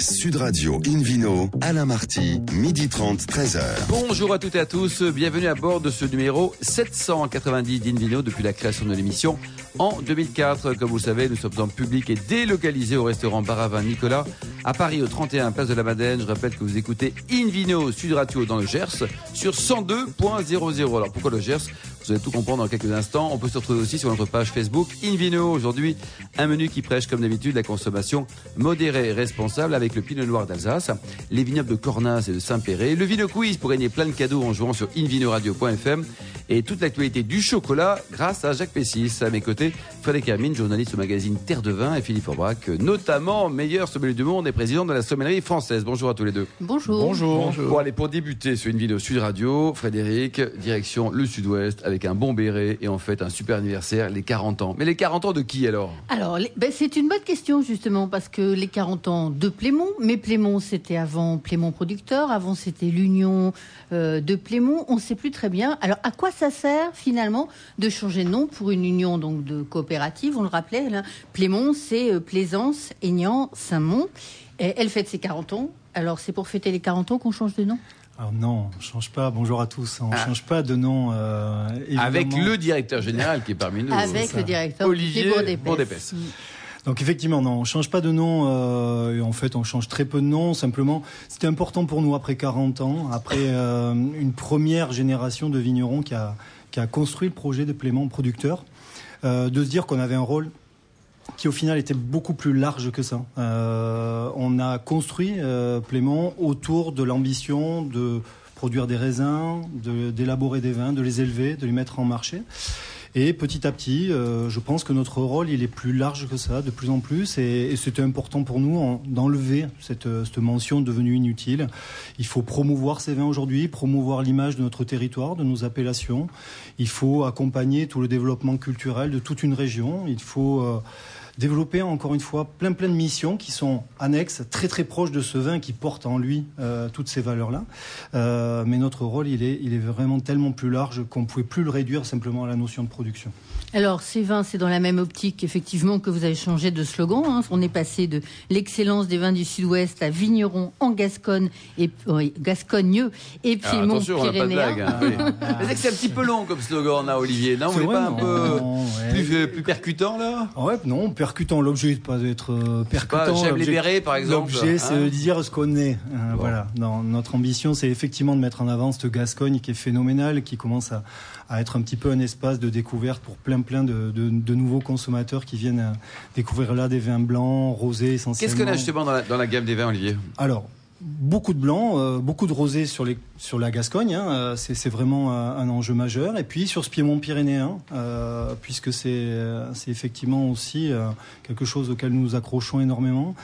Sud Radio Invino, Alain Marty, midi 30, 13h. Bonjour à toutes et à tous, bienvenue à bord de ce numéro 790 d'Invino depuis la création de l'émission en 2004. Comme vous le savez, nous sommes en public et délocalisés au restaurant Baravin Nicolas à Paris au 31 Place de la Madeleine. Je rappelle que vous écoutez Invino Sud Radio dans le Gers sur 102.00. Alors pourquoi le Gers? Vous allez tout comprendre dans quelques instants. On peut se retrouver aussi sur notre page Facebook Invino. Aujourd'hui, un menu qui prêche comme d'habitude la consommation modérée et responsable avec le Pinot Noir d'Alsace, les vignobles de Cornas et de Saint-Péret, le Vino Quiz pour gagner plein de cadeaux en jouant sur invinoradio.fm et toute l'actualité du chocolat grâce à Jacques Pessis. À mes côtés, Frédéric Hermine, journaliste au magazine Terre de Vin et Philippe Aubrac, notamment meilleur sommelier du monde et président de la sommellerie française. Bonjour à tous les deux. Bonjour. Bonjour. Bon, allez, pour débuter sur une vidéo Sud Radio, Frédéric, direction le Sud-Ouest avec un bon béret et en fait un super anniversaire, les 40 ans. Mais les 40 ans de qui alors? Alors, ben, c'est une bonne question justement parce que les 40 ans de Plémont, mais Plémont c'était avant Plémont Producteur, avant c'était l'Union euh, de Plémont, on ne sait plus très bien. Alors, à quoi ça sert finalement de changer de nom pour une union donc de coopérative On le rappelait, là, Plémont c'est euh, Plaisance, Aignan, Saint-Mont. Elle fête ses 40 ans. Alors, c'est pour fêter les 40 ans qu'on change de nom? Alors non, on ne change pas. Bonjour à tous. On ne ah. change pas de nom. Euh, Avec le directeur général qui est parmi nous. Avec le directeur Olivier Bourdépès. Donc effectivement, non, on change pas de nom. Euh, en fait, on change très peu de noms. Simplement, c'était important pour nous après 40 ans, après euh, une première génération de vignerons qui a, qui a construit le projet de Plément producteur, euh, de se dire qu'on avait un rôle qui au final était beaucoup plus large que ça. On a construit Plément autour de l'ambition de produire des raisins, d'élaborer des vins, de les élever, de les mettre en marché. Et petit à petit, euh, je pense que notre rôle, il est plus large que ça, de plus en plus. Et, c'était important pour nous d'enlever cette, cette, mention devenue inutile. Il faut promouvoir ces vins aujourd'hui, promouvoir l'image de notre territoire, de nos appellations. Il faut accompagner tout le développement culturel de toute une région. Il faut... Euh, développer encore une fois plein plein de missions qui sont annexes, très très proches de ce vin qui porte en lui euh, toutes ces valeurs-là. Euh, mais notre rôle, il est, il est vraiment tellement plus large qu'on ne pouvait plus le réduire simplement à la notion de production. Alors, ces vins, c'est dans la même optique, effectivement, que vous avez changé de slogan. Hein. On est passé de l'excellence des vins du Sud-Ouest à vigneron en Gascogne et Gascogne et puis mon Pyrénéen. Hein, c'est un petit peu long comme slogan, là, Olivier. Non, vous pas un peu plus, plus, percutant, là? Ouais, non, percutant. L'objet, n'est pas d'être euh, percutant. J'aime les par exemple. L'objet, c'est hein. de dire ce qu'on est. Euh, voilà. Non, notre ambition, c'est effectivement de mettre en avant cette Gascogne qui est phénoménale, qui commence à, à être un petit peu un espace de découverte pour plein plein de, de, nouveaux consommateurs qui viennent euh, découvrir là des vins blancs, rosés essentiellement. Qu'est-ce qu'on a justement dans la, dans la gamme des vins, Olivier? Alors, beaucoup de blanc, euh, beaucoup de rosé sur, la Gascogne, hein, euh, c'est vraiment un enjeu majeur. Et puis sur ce piémont pyrénéen, euh, puisque c'est effectivement aussi quelque chose auquel nous nous accrochons énormément,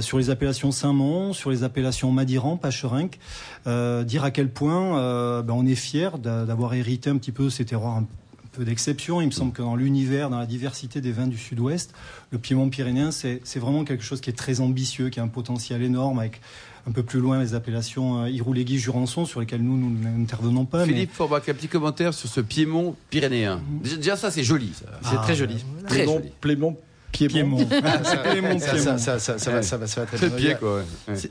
sur les appellations Saint-Mont, sur les appellations Madiran, Pacherinck, dire à quel point ben, on est fier d'avoir hérité un petit peu ces terroirs d'exception. Il me semble que dans l'univers, dans la diversité des vins du Sud-Ouest, le Piémont pyrénéen, c'est vraiment quelque chose qui est très ambitieux, qui a un potentiel énorme avec un peu plus loin les appellations euh, Iroulégui, Jurançon, sur lesquelles nous, nous n'intervenons pas. Philippe mais... Forbach, un petit commentaire sur ce Piémont pyrénéen. Mm. Déjà, ça, c'est joli. C'est très joli. Très joli. Ça, va, ça, va, ça va très bien. quoi.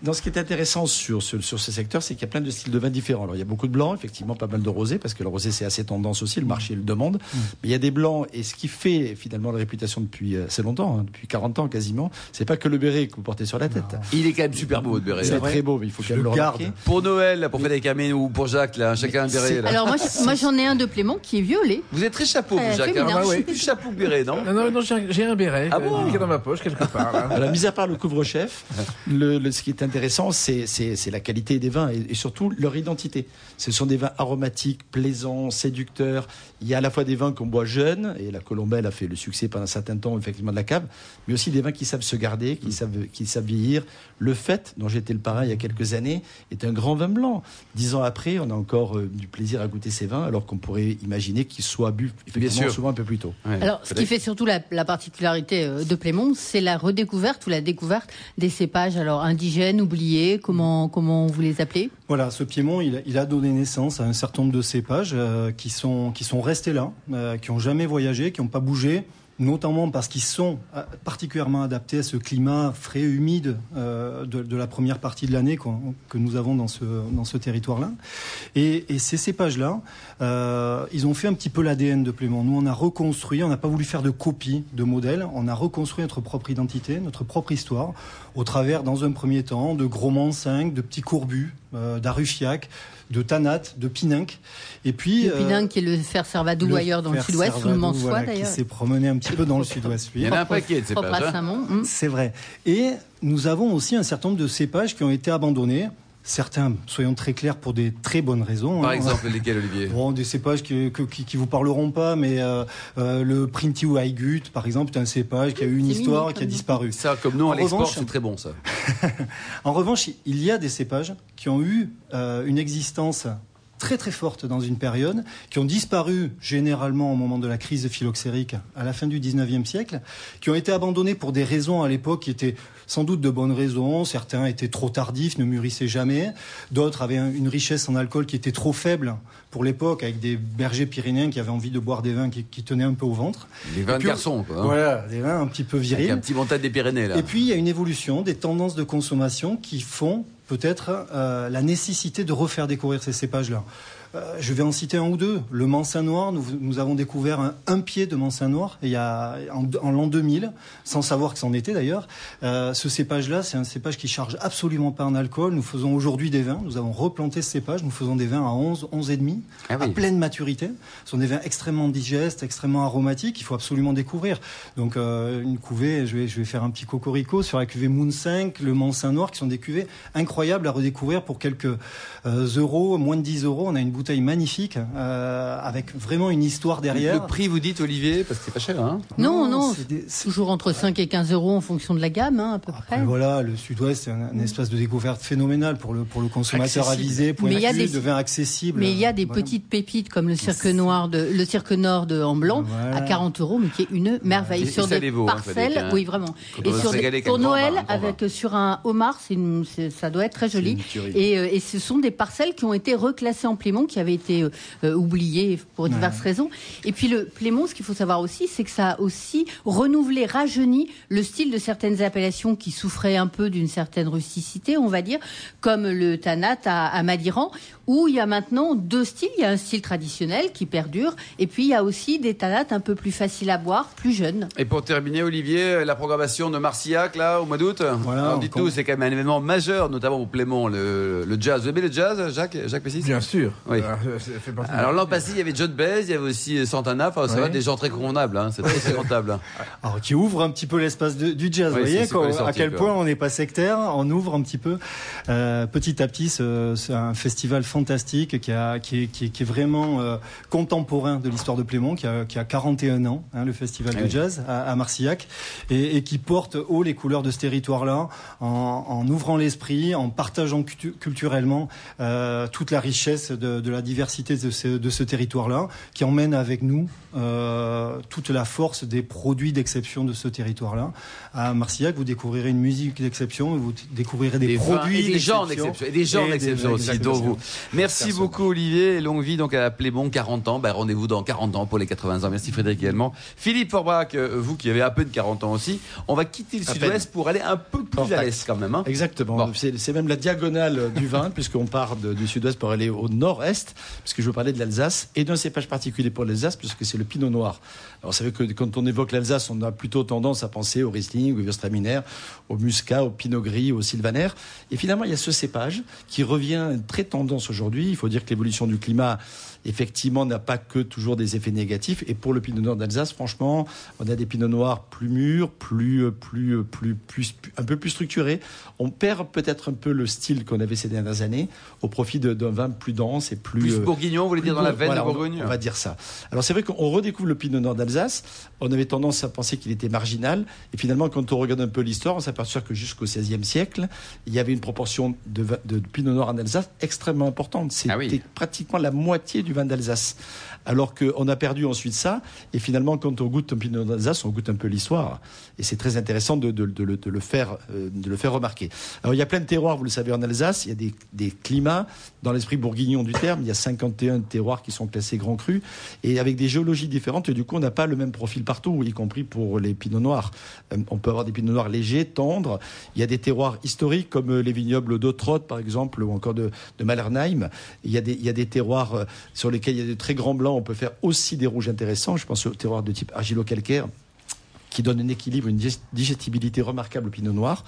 Dans ce qui est intéressant sur, sur, sur ce secteur, c'est qu'il y a plein de styles de vins différents. Alors, il y a beaucoup de blancs, effectivement, pas mal de rosés, parce que le rosé, c'est assez tendance aussi, le marché le demande. Mm. Mais il y a des blancs, et ce qui fait finalement la réputation depuis euh, assez longtemps, hein, depuis 40 ans quasiment, c'est pas que le béret que vous portez sur la tête. Il est quand même super beau, votre béret. C'est très beau, mais il faut qu'elle le, le garde. Pour Noël, pour Frédéric Amine ou pour Jacques, là, chacun un béret. Là. Alors, moi, j'en ai un de Plément qui est violet. Vous êtes très chapeau, vous, Jacques. Hein, plus chapeau que béret, non? Non, non, j'ai un béret. Ah bon dans ma poche quelque part. Alors, mis à part le couvre-chef, le, ce qui est intéressant, c'est la qualité des vins et, surtout leur identité. Ce sont des vins aromatiques, plaisants, séducteurs. Il y a à la fois des vins qu'on boit jeunes, et la Colombelle a fait le succès pendant un certain temps, effectivement, de la cave, mais aussi des vins qui savent se garder, qui, mm. savent, qui savent vieillir. Le fait, dont j'étais le parrain il y a quelques années, est un grand vin blanc. Dix ans après, on a encore euh, du plaisir à goûter ces vins, alors qu'on pourrait imaginer qu'ils soient bu effectivement souvent un peu plus tôt. Alors, ce qui fait surtout la, la particularité euh, de c'est la redécouverte ou la découverte des cépages alors indigènes, oubliés, comment, comment vous les appelez? Voilà, ce Piémont, il, a donné naissance à un certain nombre de cépages euh, qui, sont, qui sont restés là, euh, qui n'ont jamais voyagé, qui n'ont pas bougé, notamment parce qu'ils sont euh, particulièrement adaptés à ce climat frais, humide euh, de, la première partie de l'année que nous avons dans ce, dans ce territoire-là. Et, ces cépages-là, euh, ils ont fait un petit peu l'ADN de Plément. Nous, on a reconstruit, on n'a pas voulu faire de copie de modèle, on a reconstruit notre propre identité, notre propre histoire, au travers, dans un premier temps, de gros 5, de petits courbus, euh, de Tanat, de Pininck. Et puis, le Pininck, qui est le fer Servadou ailleurs dans le sud-ouest, sous le Mansois d'ailleurs. Qui s'est promené un petit peu dans le sud-ouest. Il y en a un paquet de cépages. Hein. C'est vrai. Et nous avons aussi un certain nombre de cépages qui ont été abandonnés. Certains, soyons très clairs, pour des très bonnes raisons. Par hein. exemple, lesquels, Olivier? Bon, Des cépages qui, qui, vous parleront pas, mais euh, euh, le Printy Gut, par exemple, est un cépage qui a eu une histoire et qui a disparu. Ça, comme nous, à l'export, c'est très bon, ça. en revanche, il y a des cépages qui ont eu euh, une existence très très forte dans une période, qui ont disparu généralement au moment de la crise phylloxérique à la fin du 19e siècle, qui ont été abandonnés pour des raisons à l'époque qui étaient sans doute de bonnes raisons. Certains étaient trop tardifs, ne mûrissaient jamais. D'autres avaient une richesse en alcool qui était trop faible pour l'époque, avec des bergers pyrénéens qui avaient envie de boire des vins qui, tenaient un peu au ventre. Les vins de garçon, quoi. Hein. Voilà, des vins un petit peu virils. Avec un petit montage des Pyrénées, là. Et puis, il y a une évolution des tendances de consommation qui font peut-être euh, la nécessité de refaire découvrir ces cépages-là. Euh, je vais en citer un ou deux. Le Mansin Noir, nous, avons découvert un, pied de Mansin Noir il y a, en, l'an 2000, sans savoir que c'en était d'ailleurs. Euh, ce cépage-là, c'est un cépage qui charge absolument pas en alcool. Nous faisons aujourd'hui des vins. Nous avons replanté ce cépage. Nous faisons des vins à 11, 11 et demi, ah à pleine maturité. Ce sont des vins extrêmement digestes, extrêmement aromatiques. Il faut absolument découvrir. Donc euh, une cuvée, je vais, je vais faire un petit cocorico sur la cuvée Moon 5, le Mansin Noir, qui sont des cuvées incroyables à redécouvrir pour quelques euros, moins de 10 euros. On a une bouteille magnifique euh, avec vraiment une histoire derrière. Le prix, vous dites, Olivier, parce que c'est pas cher, hein Non, non, toujours entre 5 et 15 euros en fonction de la gamme, hein, à peu près. Voilà, le Sud-Ouest, c'est un, espace de découverte phénoménal pour le, pour le consommateur avisé, pour mais des, de vin accessible. Mais il y a des petites pépites comme le cirque noir de, le cirque nord de en blanc à 40 euros, mais qui est une merveille sur des hein, parcelles. oui, vraiment. et sur pour Noël, avec sur un homard, ça doit être très joli. Et, euh, et ce sont des parcelles qui ont été reclassées en Plémont qui avait été euh, euh, oublié pour diverses raisons. Et puis le Plémont, ce qu'il faut savoir aussi, c'est que ça a aussi renouvelé, rajeuni le style de certaines appellations qui souffraient un peu d'une certaine rusticité, on va dire, comme le Tanat à Madiran, où il y a maintenant deux styles. Il y a un style traditionnel qui perdure, et puis il y a aussi des tanates un peu plus faciles à boire, plus jeunes. Et pour terminer, Olivier, la programmation de Marcillac, là, au mois d'août Voilà. Dites-nous, c'est quand même un événement majeur, notamment au Plémont, le, jazz. Vous aimez le jazz, Jacques, Jacques Pessis? Bien sûr. Oui. Alors, l'an passé, il y avait John Baez, il y avait aussi Santana, enfin, ça va, des gens très convenables, hein. c'est très, rentable. Hein. Alors, qui ouvre un petit peu l'espace du jazz, vous voyez, à quel point on n'est pas sectaire, on ouvre un petit peu. Euh, petit à petit, c'est un festival fantastique qui, a, qui, est, qui, est, vraiment euh, contemporain de l'histoire de Plémont, qui a, qui a 41 ans, hein, le festival de jazz à, à Marcillac, et, et, qui porte haut les couleurs de ce territoire-là, en, en, ouvrant l'esprit, en partageant culturellement euh, toute la richesse de, de, la diversité de ce, de ce territoire-là, qui emmène avec nous euh, toute la force des produits d'exception de ce territoire-là. À Marcillac, vous découvrirez une musique d'exception, vous découvrirez des, produits des gens d'exception, et des gens d'exception aussi, dont vous. Merci beaucoup Olivier, longue vie donc à Plébon, 40 ans. Bah, Rendez-vous dans 40 ans pour les 80 ans. Merci Frédéric également. Philippe Forbach, euh, vous qui avez un peu de 40 ans aussi, on va quitter le sud-ouest pour aller un peu plus à l'est quand même. Hein. Exactement, c'est même la diagonale du vin puisqu'on part du sud-ouest pour aller au nord-est, puisque je veux parler de l'Alsace et d'un cépage particulier pour l'Alsace puisque c'est le pinot noir. Alors, vous savez que quand on évoque l'Alsace, on a plutôt tendance à penser au Riesling, au Gewürztraminer, au Muscat, au Pinot Gris, au Sylvaner. Et finalement, il y a ce cépage qui revient très tendance aujourd'hui. Il faut dire que l'évolution du climat effectivement, n'a pas que toujours des effets négatifs. Et pour le Pinot Noir d'Alsace, franchement, on a des Pinots Noirs plus mûrs, plus, plus, plus, plus, un peu plus structurés. On perd peut-être un peu le style qu'on avait ces dernières années au profit d'un vin plus dense et plus. Plus bourguignon, vous voulez dire dans la veine de Bourgogne on, va dire ça. Alors c'est vrai qu'on redécouvre le Pinot Noir d'Alsace. On avait tendance à penser qu'il était marginal. Et finalement, quand on regarde un peu l'histoire, on s'aperçoit que jusqu'au XVIe siècle, il y avait une proportion de, de Pinot Noir en Alsace extrêmement importante. Ah C'était pratiquement la moitié du vin d'Alsace. Alors qu'on a perdu ensuite ça, et finalement, quand on goûte un pinot d'Alsace, on goûte un peu l'histoire. Et c'est très intéressant de, le, faire, euh, de le faire remarquer. Alors, il y a plein de terroirs, vous le savez, en Alsace. Il y a des, climats, dans l'esprit bourguignon du terme. Il y a 51 terroirs qui sont classés Grand Cru et avec des géologies différentes. Et du coup, on n'a pas le même profil partout, y compris pour les pinots noirs. Euh, on peut avoir des pinots noirs légers, tendres. Il y a des terroirs historiques comme les vignobles d'Autrode, par exemple, ou encore de, de Malernheim. Il y a des terroirs sur lesquels il y a des très grands blancs. On peut faire aussi des rouges intéressants. Je pense aux terroirs de type argilo-calcaire qui donne un équilibre, une digestibilité remarquable au pinot noir.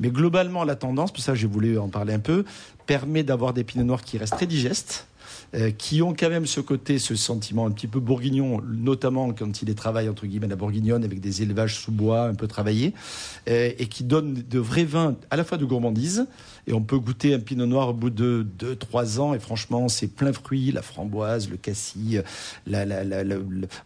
Mais globalement, la tendance, pour ça j'ai voulu en parler un peu, permet d'avoir des pinots noirs qui restent très digestes, euh, qui ont quand même ce côté, ce sentiment un petit peu bourguignon, notamment quand il est travaillé entre guillemets la bourguignonne avec des élevages sous bois un peu travaillés, euh, et qui donnent de vrais vins à la fois de gourmandise, et on peut goûter un pinot noir au bout de 2-3 ans, et franchement c'est plein fruit, la framboise, le cassis, la, la, la,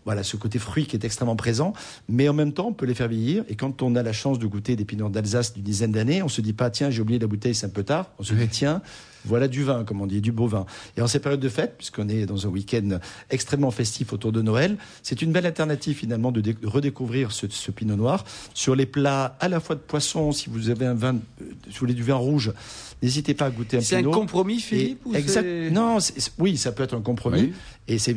voilà ce côté fruit qui est extrêmement présent, mais en même temps on peut les faire vieillir, et quand on a la chance de goûter des pinots d'Alsace d'une dizaine d'années, on se dit pas tiens j'ai oublié la bouteille c'est un peu tard, on se dit tiens voilà du vin, comme on dit, du beau vin. Et en ces périodes de fête, puisqu'on est dans un week-end extrêmement festif autour de Noël, c'est une belle alternative finalement de, redécouvrir ce, pinot noir sur les plats à la fois de poisson. Si vous avez un vin, euh, si vous voulez du vin rouge, n'hésitez pas à goûter un pinot. C'est un compromis, Philippe Non, oui, ça peut être un compromis. Et c'est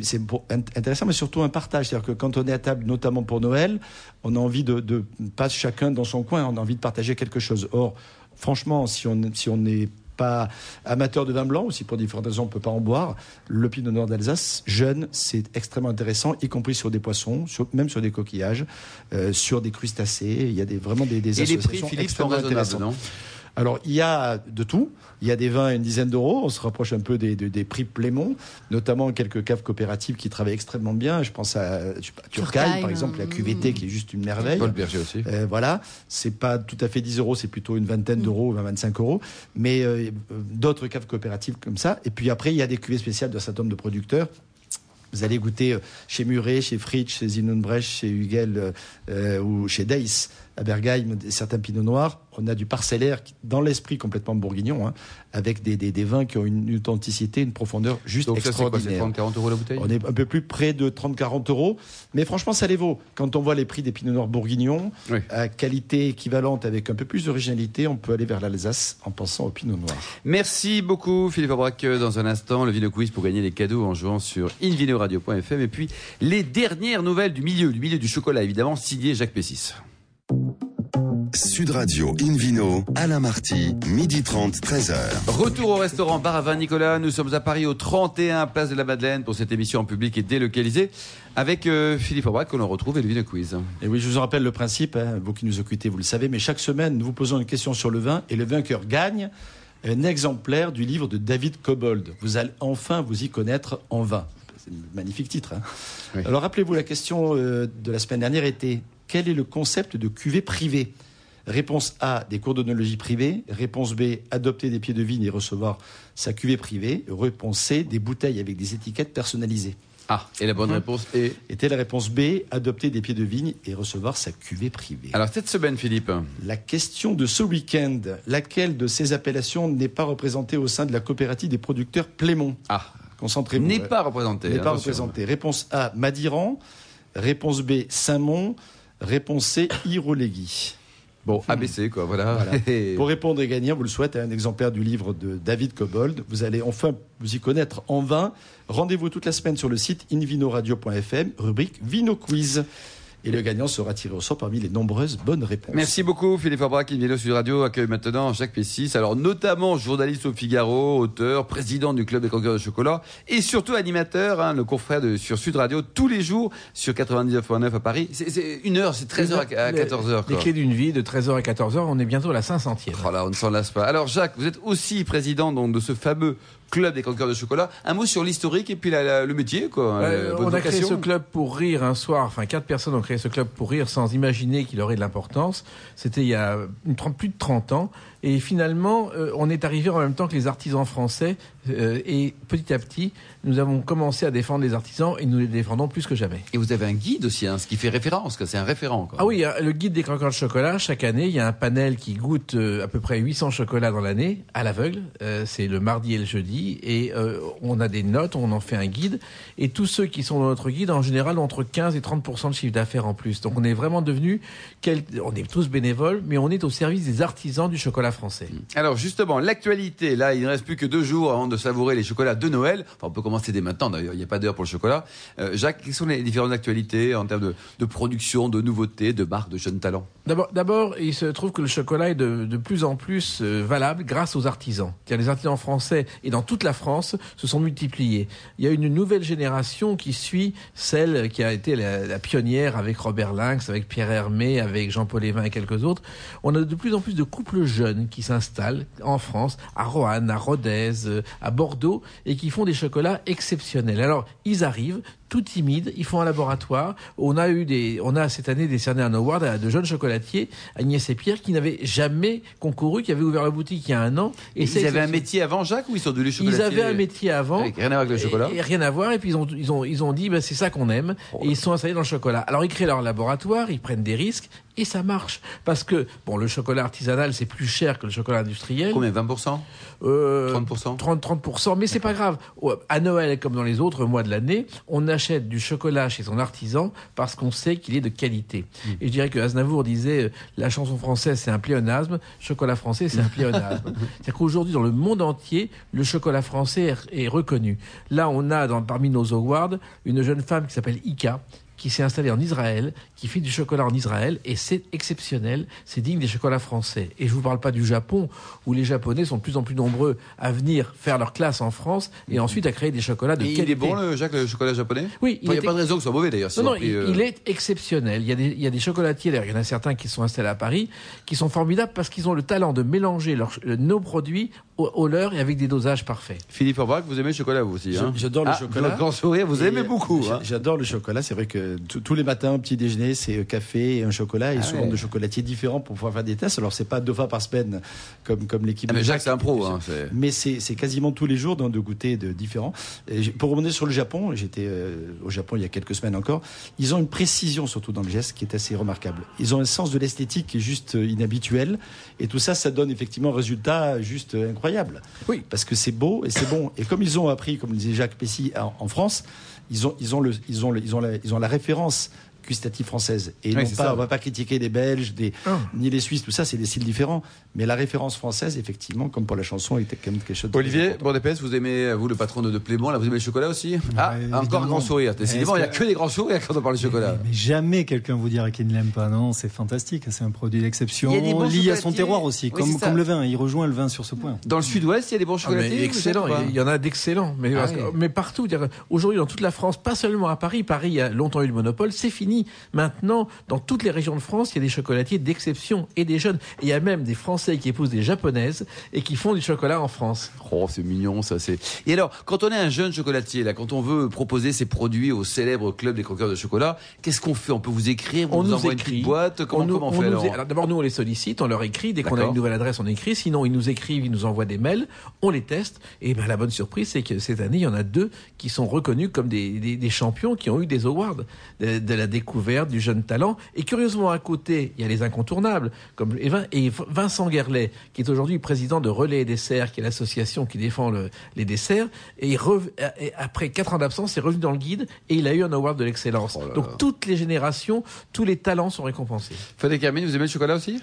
intéressant, mais surtout un partage. C'est-à-dire que quand on est à table, notamment pour Noël, on a envie de, de pas chacun dans son coin, on a envie de partager quelque chose. Or, franchement, si on si on est pas amateur de vin blanc, aussi pour différentes raisons, on ne peut pas en boire. Le Pinot Noir d'Alsace, jeune, c'est extrêmement intéressant, y compris sur des poissons, même sur des coquillages, euh, sur des crustacés. Il y a des, vraiment des, des Et associations les prix, Philippe, extrêmement intéressantes. Alors, il y a de tout. Il y a des vins à une dizaine d'euros. On se rapproche un peu des, des, prix Plémont, notamment quelques caves coopératives qui travaillent extrêmement bien. Je pense à, Turcaille, par exemple, la QVT qui est juste une merveille. Paul Berger aussi. Euh, voilà. C'est pas tout à fait 10 euros, c'est plutôt une vingtaine mm. d'euros, 25 euros. Mais euh, d'autres caves coopératives comme ça. Et puis après, il y a des cuvées spéciales de certain nombre de producteurs vous allez goûter euh, chez Muret, chez Fritsch, chez Zinunbrecht, chez Hugel ou chez Deiss à Bergheim certains pinots noirs. On a du parcellaire dans l'esprit complètement bourguignon, hein, avec des, des, vins qui ont une authenticité, une profondeur juste Donc extraordinaire. c'est 30-40 euros la bouteille On est un peu plus près de 30-40 euros. Mais franchement, ça les vaut. Quand on voit les prix des pinots noirs bourguignons, à qualité équivalente avec un peu plus d'originalité, on peut aller vers l'Alsace en pensant au pinot noir. Merci beaucoup Philippe Aubrac. Dans un instant, le Vino Quiz pour gagner les cadeaux en jouant sur invinoradio.fm. Et puis, les dernières nouvelles du milieu, du milieu du chocolat, évidemment, signé Jacques Pessis. Sud Radio Invino, Alain Marty, midi 30, 13h. Retour au restaurant Bar à Vin Nicolas. Nous sommes à Paris au 31 Place de la Madeleine pour cette émission en public et délocalisée avec euh, Philippe Aubrac qu'on retrouve et le Vino Quiz. Et oui, je vous rappelle le principe, hein, vous qui nous écoutez, vous le savez, mais chaque semaine, nous vous posons une question sur le vin et le vainqueur gagne un exemplaire du livre de David Cobold. Vous allez enfin vous y connaître en vin. C'est un magnifique titre. Hein. Alors rappelez-vous, la question euh, de la semaine dernière était quel est le concept de cuvée privée Réponse A, des cours d'onologie privés. Réponse B, adopter des pieds de vigne et recevoir sa cuvée privée. Réponse C, des bouteilles avec des étiquettes personnalisées. Ah, et la bonne hum. réponse est Était la réponse B, adopter des pieds de vigne et recevoir sa cuvée privée. Alors cette semaine, Philippe La question de ce week-end, laquelle de ces appellations n'est pas représentée au sein de la coopérative des producteurs Plémont? Ah, concentrez-vous. N'est pas représentée. N'est pas représentée. Réponse A, Madiran. Réponse B, Saint-Mont. Réponse C, Irolégui. Bon, ABC, quoi, voilà. Pour répondre et gagner, vous le souhaitez, un exemplaire du livre de David Cobold. Vous allez enfin vous y connaître en vain. Rendez-vous toute la semaine sur le site invinoradio.fm, rubrique Vino Quiz. Et le gagnant sera tiré au sort parmi les nombreuses bonnes réponses. Merci beaucoup Philippe Fabrac. Invino Sud Radio accueille maintenant Jacques Pessis. Alors notamment journaliste au Figaro, auteur, président du club des croqueurs de chocolat et surtout animateur, hein, le confrère de sur Sud Radio tous les jours sur 99.9 à Paris. C'est une heure, c'est 13h à 14h. Les clés d'une vie de 13h à 14h. On est bientôt à la 500e. Voilà, on ne s'en lasse pas. Alors Jacques, vous êtes aussi président donc, de ce fameux club des croqueurs de chocolat. Un mot sur l'historique et puis le métier, quoi. on a créé ce club pour rire un soir. Enfin, quatre personnes ont créé ce club pour rire sans imaginer qu'il aurait de l'importance. C'était il y a plus de 30 ans. Et finalement, euh, on est arrivé en même temps que les artisans français. Euh, et petit à petit, nous avons commencé à défendre les artisans et nous les défendons plus que jamais. Et vous avez un guide aussi, hein, ce qui fait référence, c'est un référent. Ah oui, le guide des croquants de chocolat. Chaque année, il y a un panel qui goûte euh, à peu près 800 chocolats dans l'année, à l'aveugle. c'est le mardi et le jeudi. Et on a des notes, on en fait un guide. Et tous ceux qui sont dans notre guide, en général, ont entre 15 et 30% de chiffre d'affaires faire en plus. Donc on est vraiment devenu, quel- on est tous bénévoles, mais on est au service des artisans du chocolat français. Alors justement, l'actualité, là, il ne reste plus que deux jours avant de savourer les chocolats de Noël. Enfin, on peut commencer dès maintenant, d'ailleurs, il n'y a pas d'heure pour le chocolat. Euh, Jacques, quelles sont les différentes actualités en termes de, de production, de nouveautés, de marques, de jeunes talents? D'abord, il se trouve que le chocolat est de, de plus en plus euh, valable grâce aux artisans. Car les artisans français et dans toute la France se sont multipliés. Il y a une nouvelle génération qui suit celle qui a été la, la pionnière avec Robert Lynx, avec Pierre Hermé, avec Jean-Paul Évin et quelques autres. On a de plus en plus de couples jeunes qui s'installent en France, à Roanne, à Rodez, euh, à Bordeaux, et qui font des chocolats exceptionnels. Alors, ils arrivent tout timides, ils font un laboratoire. On a eu des, on a cette année décerné un award à de jeunes chocolatiers, Agnès et Pierre, qui n'avaient jamais concouru, qui avaient ouvert la boutique il y a un an. Et Ils avaient un métier avant, Jacques, ou ils sont devenus Ils avaient un métier avant. Avec rien à voir avec le chocolat. Et, et rien à voir. Et puis ils ont, ils ont, ils ont dit, bah, c'est ça qu'on aime. Et ils sont installés dans le chocolat. Alors ils créent leur laboratoire, ils prennent des risques et ça marche. Parce que, bon, le chocolat artisanal, c'est plus cher que le chocolat industriel. Combien 20% Euh, 30% 30, 30%, mais c'est pas grave. À Noël, comme dans les autres mois de l'année, on achète du chocolat chez son artisan parce qu'on sait qu'il est de qualité. Hmm. Et je dirais que Aznavour disait, euh, la chanson française c'est un pléonasme, chocolat français c'est un pléonasme. C'est-à-dire qu'aujourd'hui, dans le monde entier, le chocolat français est, est reconnu. Là, on a dans, parmi nos awards une jeune femme qui s'appelle Ika, qui s'est installée en Israël, qui fait du chocolat en Israël, et c'est exceptionnel, c'est digne des chocolats français. Et je vous parle pas du Japon, où les Japonais sont de plus en plus nombreux à venir faire leur classe en France, et ensuite à créer des chocolats de Et qualité. il est bon, le, Jacques, le chocolat japonais? Oui, Il n'y a pas de raison que ce soit mauvais, d'ailleurs. non, non, il, euh, il est exceptionnel. Il y, a des, il y a des chocolatiers, d'ailleurs, il y en a certains qui sont installés à Paris, qui sont formidables parce qu'ils ont le talent de mélanger leurs- nos produits au, au leur et avec des dosages parfaits. Philippe Orbach, vous aimez le chocolat, vous aussi hein? J'adore le Ah, chocolat. votre grand sourire, vous Et, aimez beaucoup. hein? J'adore le chocolat. C'est vrai que tous les matins, petit déjeuner, c'est euh, café et un chocolat, et Ah souvent ouais. de chocolatiers différents pour pouvoir faire des tests. Alors, c'est pas deux fois par semaine comme, comme l'équipe Ah, mais Jacques, c'est un pro. Hein, Mais c'est quasiment tous les jours de goûter de différents. Et pour revenir sur le Japon, j'étais euh, au Japon il y a quelques semaines encore. Ils ont une précision surtout dans le geste qui est assez remarquable. Ils ont un sens de l'esthétique qui est juste euh, inhabituel. Et tout ça, ça donne effectivement un résultat juste incroyable. Oui. Parce que c'est beau et c'est bon. Et comme ils ont appris, comme le disait Jacques Pessy en, en France, ils ont, ils ont le, ils ont le- ils ont la, ils ont la référence gustative française. Et Oui, non pas, ça. on va pas critiquer les Belges, des, Ah. ni les Suisses, tout ça, c'est des styles différents. Mais la référence française, effectivement, comme pour la chanson, était quand même quelque chose de Olivier, d'épaisse, vous aimez, vous, le patron de, de Plémont, là, vous aimez le chocolat aussi? Ah, Ouais, encore un grand sourire. Décidément, il n'y a que des grands sourires quand on parle de chocolat. Mais, mais jamais quelqu'un vous dira qu'il ne l'aime pas. Non, c'est fantastique. C'est un produit d'exception Il y a des bons lié à son terroir aussi, Oui, comme, comme le vin. Il rejoint le vin sur ce point. Dans le sud-ouest, il y a des bons Ah, mais chocolatiers vous excellent, il y en a d'excellents. Mais, Ah oui. mais partout, aujourd'hui dans toute la France, pas seulement à Paris, Paris a longtemps eu le monopole, c'est fini. Maintenant, dans toutes les régions de France, il y a des chocolatiers d'exception et des jeunes. Et il y a même des Français qui épousent des Japonaises et qui font du chocolat en France. Oh, c'est mignon, ça. C'est. Et alors, quand on est un jeune chocolatier, là, quand on veut proposer ses produits au célèbre club des croqueurs de chocolat, qu'est-ce qu'on fait? On peut vous écrire, on, On vous nous envoie une écrit. petite boîte? Comment, On nous- comment on on fait nous alors? D'abord, nous, on les sollicite, on leur écrit. Dès qu'on a une nouvelle adresse, on écrit. Sinon, ils nous écrivent, ils nous envoient des mails. On les teste. Et ben, la bonne surprise, c'est que cette année, il y en a deux qui sont reconnus comme des, des- des champions qui ont eu des awards de, de la découverte, du jeune talent. Et curieusement, à côté, il y a les incontournables, comme et Vincent Guerlet, qui est aujourd'hui président de Relais et Desserts, qui est l'association qui défend le- les desserts. Et, il rev- et après quatre ans d'absence, il est revenu dans le guide et il a eu un award de l'excellence. Oh. Donc, toutes les générations, tous les talents sont récompensés. Frédéric Hermine, vous aimez le chocolat aussi?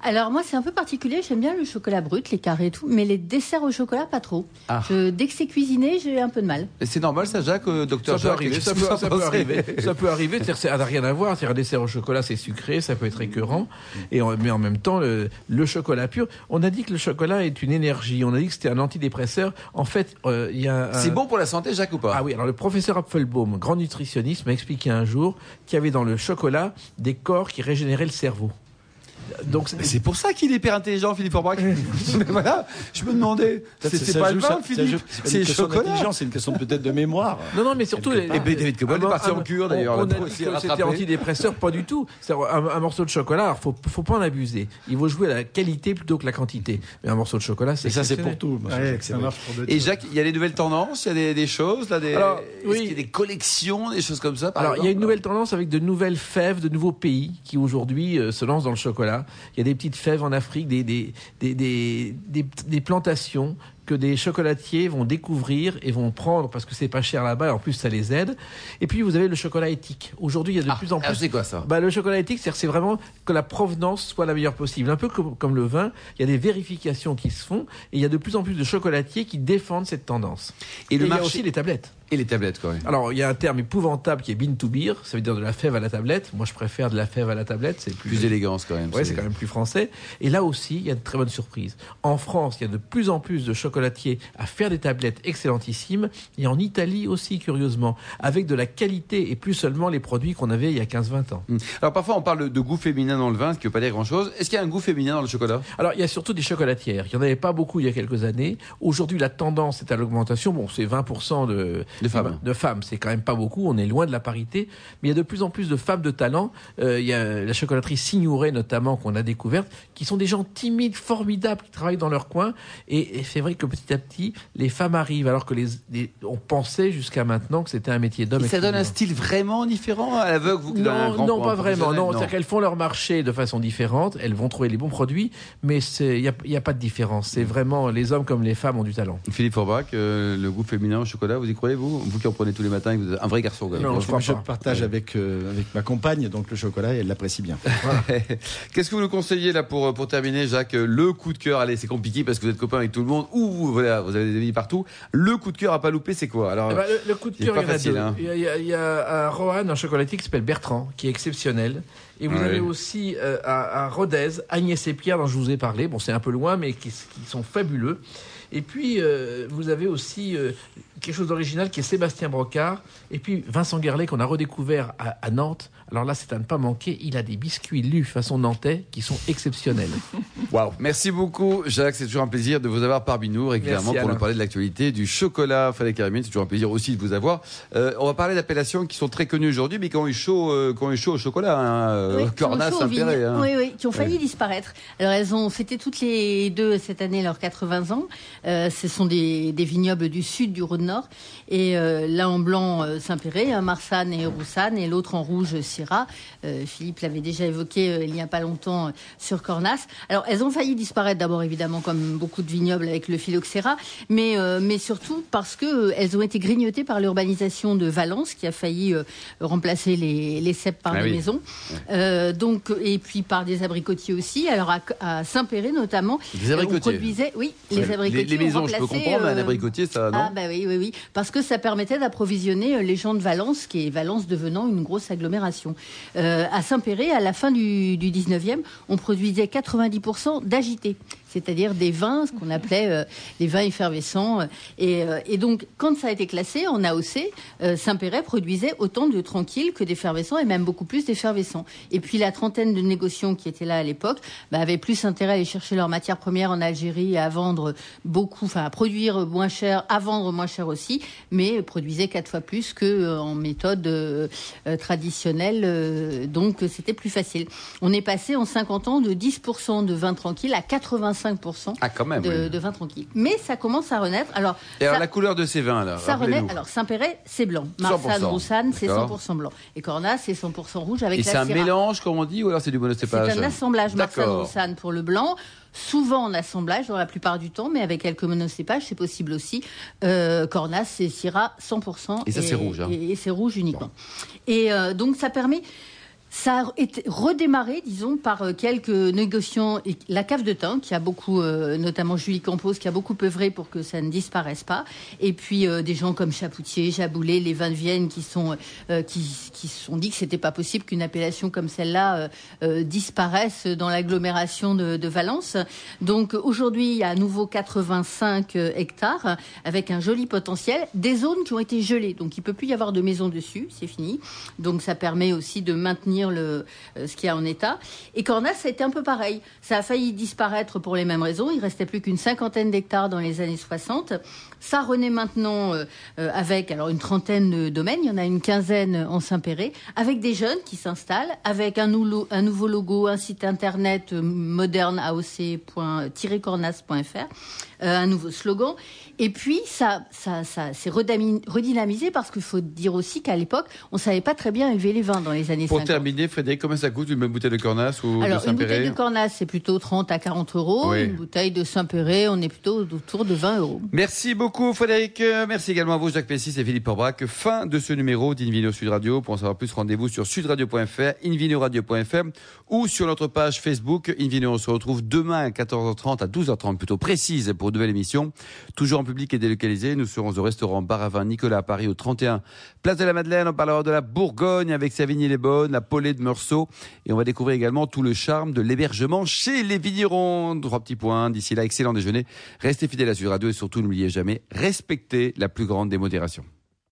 Alors moi c'est un peu particulier, j'aime bien le chocolat brut, les carrés et tout, mais les desserts au chocolat pas trop. Ah. Je- dès que c'est cuisiné, j'ai un peu de mal. Et C'est normal, ça, Jacques, euh, Ça docteur peut Jacques arriver, ça peut, en ça peut arriver, ça peut arriver. Ça n'a rien à voir. C'est-à-dire, un dessert au chocolat, c'est sucré, ça peut être écœurant. Et mais en même temps, le, le chocolat pur. On a dit que le chocolat est une énergie. On a dit que c'était un antidépresseur. En fait, euh, il y a. un- C'est bon pour la santé, Jacques, ou pas? Ah oui, alors le professeur Apfelbaum, grand nutritionniste, m'a expliqué un jour qu'il y avait dans le chocolat des corps qui régénéraient le cerveau. Donc, Mais C'est pour ça qu'il est hyper intelligent, Philippe Orbach. Mais voilà, je me demandais. C'est pas joue, le ça Philippe. C'est chocolat. c'est une question peut-être de mémoire. Non, non, mais surtout. Et David Cobol un- est parti en cure, d'ailleurs, On, a dit que c'était antidépresseur, pas du tout. Un, un morceau de chocolat, faut, faut pas en abuser. Il faut jouer à la qualité plutôt que la quantité. Mais un morceau de chocolat, c'est Et ça, c'est pour tout. Et. Jacques, il y a des nouvelles tendances, il y a des, choses, là, des, Alors, est-ce oui. qu'il y a des collections, des choses comme ça par Alors, il y a une nouvelle tendance avec de nouvelles fèves, de nouveaux pays qui aujourd'hui euh, se lancent dans le chocolat. Il y a des petites fèves en Afrique, des, des, des, des, plantations que des chocolatiers vont découvrir et vont prendre parce que c'est pas cher là-bas et en plus ça les aide. Et puis vous avez le chocolat éthique. Aujourd'hui, il y a de Ah, plus en alors plus. c'est quoi ça? Bah, le chocolat éthique, c'est vraiment que la provenance soit la meilleure possible. Un peu comme, comme le vin, il y a des vérifications qui se font et il y a de plus en plus de chocolatiers qui défendent cette tendance. Et Et, le il y a aussi les tablettes. Et les tablettes, quoi. Alors, il y a un terme épouvantable qui est bean to beer, ça veut dire de la fève à la tablette. Moi, je préfère de la fève à la tablette, c'est plus, Plus d'élégance, quand même. Ouais, c'est quand même plus français. Et là aussi, il y a de très bonnes surprises. En France, il y a de plus en plus de chocolatiers à faire des tablettes excellentissimes. Et en Italie aussi, curieusement, avec de la qualité et plus seulement les produits qu'on avait il y a 15-20 ans. Hmm. Alors parfois on parle de goût féminin dans le vin, ce qui ne veut pas dire grand-chose. Est-ce qu'il y a un goût féminin dans le chocolat? Alors, il y a surtout des chocolatières. Il n'y en avait pas beaucoup il y a quelques années. Aujourd'hui, la tendance est à l'augmentation. Bon, c'est 20% de, De femmes. De femmes, c'est quand même pas beaucoup. On est loin de la parité. Mais il y a de plus en plus de femmes de talent. Euh, il y a la chocolaterie Signoret, notamment, qu'on a découverte, qui sont des gens timides, formidables, qui travaillent dans leur coin. Et, et c'est vrai que petit à petit, les femmes arrivent, alors que les, les- on pensait jusqu'à maintenant que c'était un métier d'homme. Et ça donne un style vraiment différent à l'aveugle vous Non, grand non, point pas vraiment. professionnel, Non, c'est-à-dire qu'elles font leur marché de façon différente. Elles vont trouver les bons produits, mais il n'y a, y a pas de différence. C'est vraiment les hommes comme les femmes ont du talent. Philippe Forbach, euh, le goût féminin au chocolat, vous y croyez vous? Vous qui en prenez tous les matins, vous êtes un vrai garçon. Non, je crois je pas. partage avec, euh, avec ma compagne, donc le chocolat, et elle l'apprécie bien. Qu'est-ce que vous nous conseillez là pour, pour terminer, Jacques Le coup de cœur, allez, c'est compliqué parce que vous êtes copain avec tout le monde, ou voilà, vous avez des amis partout. Le coup de cœur à pas louper, c'est quoi? Alors, Eh ben, le, le coup de cœur, pas il y en a facile, deux. hein. Il y a, il y a- à Roanne un chocolatier qui s'appelle Bertrand, qui est exceptionnel. Et vous Ouais. avez aussi euh, à, à Rodez, Agnès et Pierre, dont je vous ai parlé. Bon, c'est un peu loin, mais qui, qui sont fabuleux. Et puis, euh, vous avez aussi euh, quelque chose d'original qui est Sébastien Brocard. Et puis, Vincent Guerlet, qu'on a redécouvert à, à Nantes. Alors là, c'est à ne pas manquer. Il a des biscuits lus façon nantais qui sont exceptionnels. Waouh Merci beaucoup, Jacques. C'est toujours un plaisir de vous avoir parmi nous régulièrement Merci, pour nous parler de l'actualité du chocolat. Frédéric Caramine, c'est toujours un plaisir aussi de vous avoir. Euh, on va parler d'appellations qui sont très connues aujourd'hui, mais qui ont eu chaud, qui ont eu chaud au chocolat. Hein. Euh, Oui, Cornas, hein. Oui, oui, qui ont failli disparaître. Alors elles ont fêté toutes les deux cette année leurs 80 ans. Euh, ce sont des, des vignobles du sud du Rhône-Nord. Et euh, l'un en blanc euh, Saint-Péray, un Marsanne et Roussanne, et l'autre en rouge Syrah. Euh, Philippe l'avait déjà évoqué euh, il n'y a pas longtemps euh, sur Cornas. Alors elles ont failli disparaître d'abord évidemment comme beaucoup de vignobles avec le phylloxéra, mais, euh, mais surtout parce que elles ont été grignotées par l'urbanisation de Valence qui a failli euh, remplacer les, les cèpes par Ah des oui. maisons. Euh, donc, et puis par des abricotiers aussi. Alors à, à Saint-Péray notamment, Des on produisait, oui, les abricotiers. les, ont maisons, je peux comprendre, mais un euh, abricotier, ça, non ah bah oui, oui, oui, parce que ça permettait d'approvisionner euh, les gens de Valence, qui est Valence devenant une grosse agglomération. Euh, à Saint-Péray, à la fin du, du 19e, on produisait 90% d'agités, c'est-à-dire des vins, ce qu'on appelait euh, les vins effervescents. euh, Et, euh, et donc, quand ça a été classé en AOC, euh, Saint-Péray produisait autant de tranquilles que d'effervescents, et même beaucoup plus d'effervescents. Et puis la trentaine de négociants qui étaient là à l'époque bah, avaient plus intérêt à aller chercher leurs matières premières en Algérie à vendre beaucoup, enfin à produire moins cher, à vendre moins cher aussi, mais produisaient quatre fois plus que euh, méthode traditionnelle. donc c'était plus facile. On est passé en 50 ans de 10% de vin tranquille à 85% Ah, quand même. de, oui. de vin tranquille. Mais ça commence à renaître. Alors, Et alors, ça- la couleur de ces vins, là ça renaît. Alors Saint-Péray, c'est blanc. Marsanne, 100%. Roussanne, c'est D'accord. 100% blanc. Et Cornas, c'est 100% rouge avec Et la c'est un Syrah. mélange, comme on dit, ou alors c'est du C'est monocépage un assemblage Marsanne. Roussanne pour le blanc. Souvent en assemblage, dans la plupart du temps, mais avec quelques monocépages, c'est possible aussi. Euh, Cornas, c'est Syrah 100%. Et ça, c'est rouge, hein. Et, et c'est rouge uniquement. Et euh, donc, ça permet. Ça a été redémarré, disons, par euh, quelques négociants. La cave de thym, qui a beaucoup, euh, notamment Julie Campos, qui a beaucoup œuvré pour que ça ne disparaisse pas. Et puis euh, des gens comme Chapoutier, Jaboulet, les vins de Vienne, qui sont, qui, qui sont dit que c'était pas possible qu'une appellation comme celle-là disparaisse dans l'agglomération de, de Valence. Donc aujourd'hui, il y a à nouveau 85 euh, hectares avec un joli potentiel, des zones qui ont été gelées. Donc il peut plus y avoir de maisons dessus, c'est fini. Donc ça permet aussi de maintenir euh, ce qu'il y a en état. Et Cornas, ça a été un peu pareil. Ça a failli disparaître pour les mêmes raisons. Il restait plus qu'une cinquantaine d'hectares dans les années 60. Ça renaît maintenant euh, euh, avec alors une trentaine de domaines. Il y en a une quinzaine en Saint-Péray, avec des jeunes qui s'installent, avec un, nouveau logo, un site internet moderne aoc.cornas.fr, un nouveau slogan. Et puis ça, ça, ça s'est redynamisé parce qu'il faut dire aussi qu'à l'époque, on savait pas très bien élever les vins dans les années Pour 50. terminer, terminer, Frédéric, comment ça coûte une bouteille de Cornas ou Alors, de une bouteille de Cornas, c'est plutôt 30 à 40 euros. Oui. Une bouteille de Saint-Péret, on est plutôt autour de 20 euros. Merci beaucoup Frédéric. Euh, Merci également à vous Jacques Pessis et Philippe Porbrac. Fin de ce numéro d'Invino Sud Radio. Pour en savoir plus, rendez-vous sur sudradio.fr, invinoradio.fr ou sur notre page Facebook. Invino, on se retrouve demain à 14h30, à 12h30 plutôt précise pour une nouvelle émission. Toujours en public et délocalisé. Nous serons au restaurant Bar à Vin Nicolas à Paris au 31 Place de la Madeleine. On parlera de la Bourgogne avec Savigny-les-Bonnes, la Polée de Meursault. Et on va découvrir également tout le charme de l'hébergement chez les vignerons. Trois petits points. D'ici là, excellent déjeuner. Restez fidèles à Sud Radio et surtout n'oubliez jamais, respectez la plus grande des modérations.